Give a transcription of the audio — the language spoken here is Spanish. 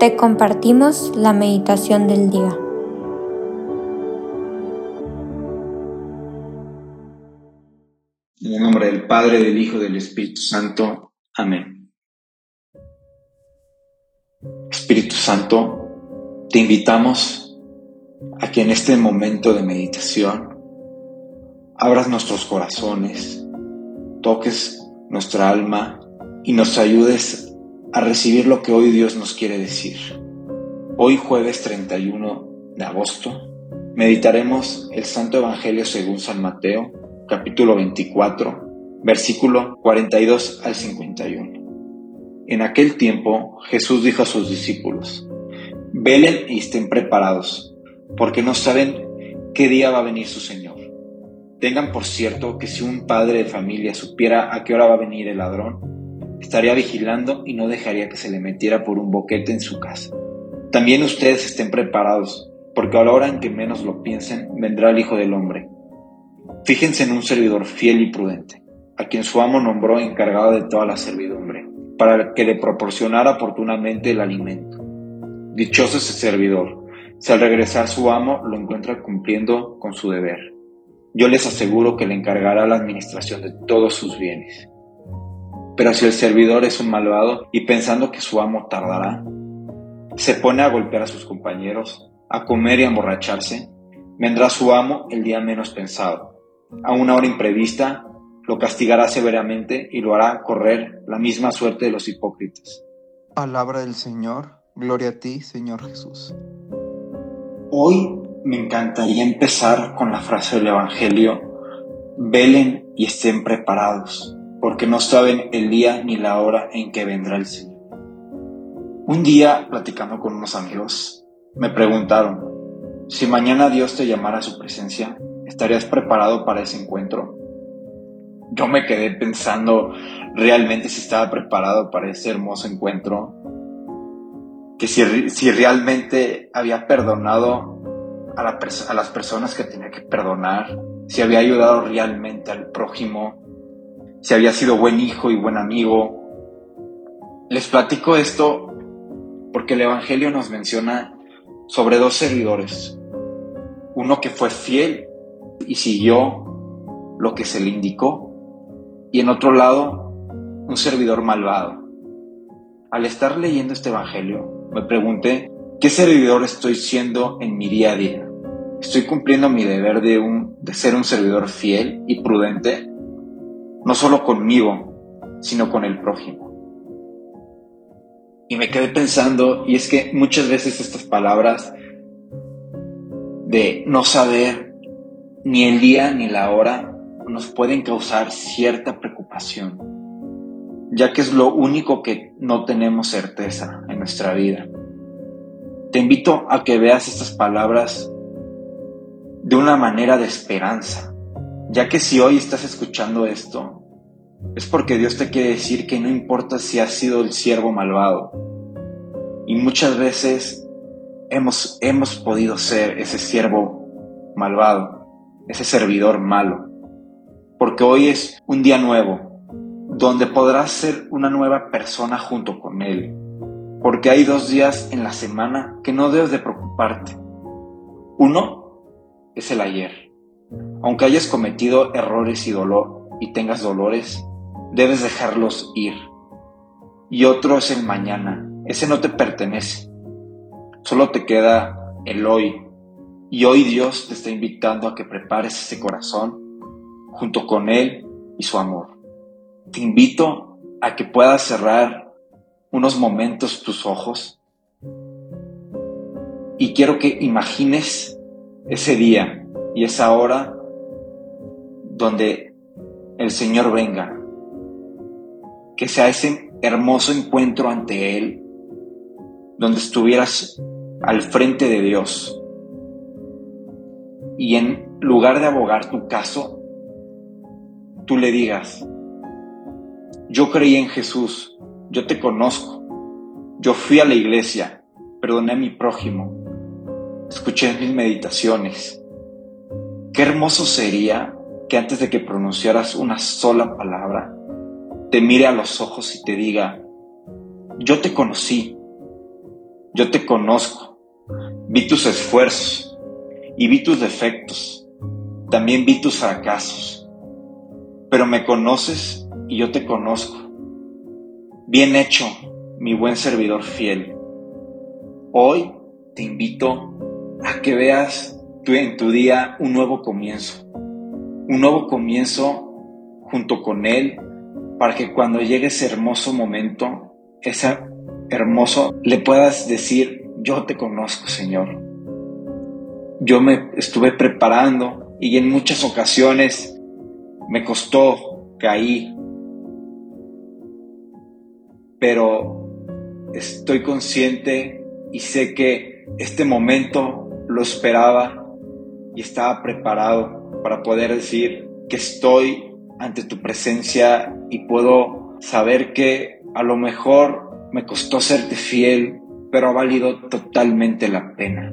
te compartimos la meditación del día. En el nombre del Padre, del Hijo del Espíritu Santo. Amén. Espíritu Santo, te invitamos a que en este momento de meditación abras nuestros corazones, toques nuestra alma y nos ayudes a recibir lo que hoy Dios nos quiere decir. Hoy jueves 31 de agosto meditaremos el Santo Evangelio según San Mateo, capítulo 24, versículo 42 al 51. En aquel tiempo Jesús dijo a sus discípulos, velen y estén preparados, porque no saben qué día va a venir su Señor. Tengan por cierto que si un padre de familia supiera a qué hora va a venir el ladrón, estaría vigilando y no dejaría que se le metiera por un boquete en su casa. También ustedes estén preparados, porque a la hora en que menos lo piensen, vendrá el Hijo del Hombre. Fíjense en un servidor fiel y prudente, a quien su amo nombró encargado de toda la servidumbre, para que le proporcionara oportunamente el alimento. Dichoso ese servidor, si al regresar su amo lo encuentra cumpliendo con su deber. Yo les aseguro que le encargará la administración de todos sus bienes. Pero si el servidor es un malvado y pensando que su amo tardará, se pone a golpear a sus compañeros, a comer y a emborracharse, vendrá su amo el día menos pensado. A una hora imprevista, lo castigará severamente y lo hará correr la misma suerte de los hipócritas. Palabra del Señor, gloria a ti, Señor Jesús. Hoy me encantaría empezar con la frase del Evangelio, velen y estén preparados porque no saben el día ni la hora en que vendrá el Señor. Un día, platicando con unos amigos, me preguntaron, si mañana Dios te llamara a su presencia, ¿estarías preparado para ese encuentro? Yo me quedé pensando realmente si estaba preparado para ese hermoso encuentro, que si, si realmente había perdonado a, a las personas que tenía que perdonar, si había ayudado realmente al prójimo, si había sido buen hijo y buen amigo. Les platico esto porque el Evangelio nos menciona sobre dos servidores. Uno que fue fiel y siguió lo que se le indicó. Y en otro lado, un servidor malvado. Al estar leyendo este Evangelio, me pregunté, ¿qué servidor estoy siendo en mi día a día? ¿Estoy cumpliendo mi deber de, un, de ser un servidor fiel y prudente? No solo conmigo, sino con el prójimo. Y me quedé pensando, y es que muchas veces estas palabras de no saber ni el día ni la hora nos pueden causar cierta preocupación, ya que es lo único que no tenemos certeza en nuestra vida. Te invito a que veas estas palabras de una manera de esperanza, ya que si hoy estás escuchando esto, es porque Dios te quiere decir que no importa si has sido el siervo malvado. Y muchas veces hemos, hemos podido ser ese siervo malvado, ese servidor malo. Porque hoy es un día nuevo, donde podrás ser una nueva persona junto con Él. Porque hay dos días en la semana que no debes de preocuparte. Uno es el ayer aunque hayas cometido errores y dolor y tengas dolores, debes dejarlos ir. Y otro es el mañana. Ese no te pertenece. Solo te queda el hoy. Y hoy Dios te está invitando a que prepares ese corazón junto con Él y su amor. Te invito a que puedas cerrar unos momentos tus ojos y quiero que imagines ese día y esa hora donde el Señor venga, que sea ese hermoso encuentro ante Él, donde estuvieras al frente de Dios y en lugar de abogar tu caso, tú le digas, yo creí en Jesús, yo te conozco, yo fui a la iglesia, perdoné a mi prójimo, escuché mis meditaciones. Qué hermoso sería que antes de que pronunciaras una sola palabra, te mire a los ojos y te diga, yo te conocí, Yo te conozco, vi tus esfuerzos y vi tus defectos, también vi tus fracasos, pero me conoces y yo te conozco. Bien hecho, mi buen servidor fiel. Hoy te invito a que veas en tu día un nuevo comienzo, un nuevo comienzo junto con Él, para que cuando llegue ese hermoso momento, ese hermoso, le puedas decir, yo te conozco, Señor. Yo me estuve preparando y en muchas ocasiones me costó, caí, pero estoy consciente y sé que este momento lo esperaba y estaba preparado para poder decir que estoy ante tu presencia y puedo saber que a lo mejor me costó serte fiel, pero ha valido totalmente la pena.